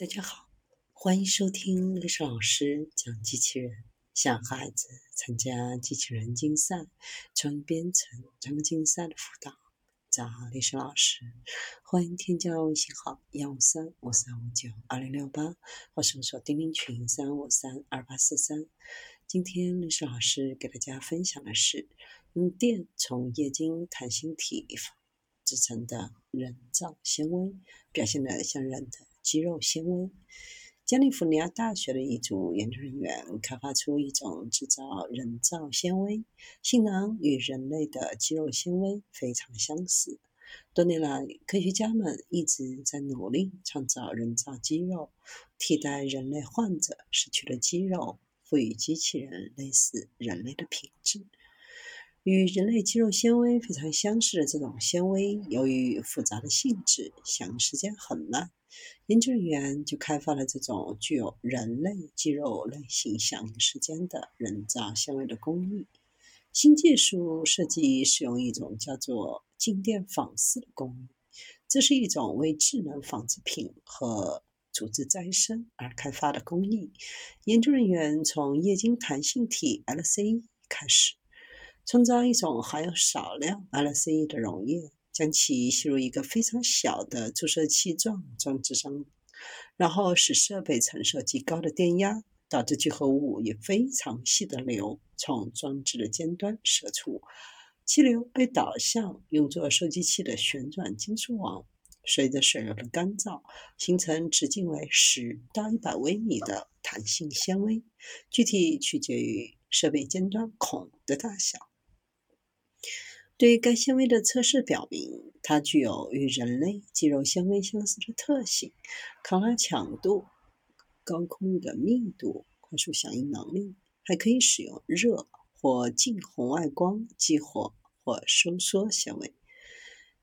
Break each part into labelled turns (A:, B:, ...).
A: 大家好，欢迎收听历史老师讲机器人。想孩子参加机器人竞赛、创意编程、创客竞赛的辅导，找历史老师。欢迎添加微信号幺五三五三五九二零六八，或搜索钉钉群三五三二八四三。今天历史老师给大家分享的是用电从液晶弹性体制成的人造纤维，表现的像人的。肌肉纤维。加利福尼亚大学的一组研究人员开发出一种制造人造纤维，性能与人类的肌肉纤维非常相似。多年来，科学家们一直在努力创造人造肌肉，替代人类患者失去的肌肉，赋予机器人类似人类的品质。与人类肌肉纤维非常相似的这种纤维，由于复杂的性质，响应时间很慢，研究人员就开发了这种具有人类肌肉类型响应时间的人造纤维的工艺。新技术设计使用一种叫做静电纺丝的工艺，这是一种为智能纺织品和组织再生而开发的工艺。研究人员从液晶弹性体 （LC） 开始。创造一种含有少量 LCE 的溶液，将其吸入一个非常小的注射器状装置上，然后使设备承受极高的电压，导致聚合物以非常细的流从装置的尖端射出。气流被导向用作收集器的旋转金属网，随着水流的干燥，形成直径为十到一百微米的弹性纤维，具体取决于设备尖端孔的大小。对该纤维的测试表明，它具有与人类肌肉纤维相似的特性：抗拉强度、高空的密度、快速响应能力，还可以使用热或近红外光激活或收缩纤维。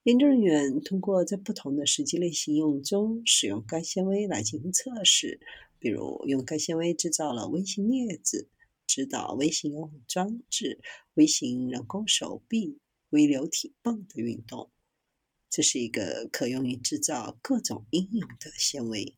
A: 研究人员通过在不同的实际类型用中使用该纤维来进行测试，比如用该纤维制造了微型镊子、指导微型游泳装置、微型人工手臂。微流体泵的运动，这是一个可用于制造各种应用的纤维。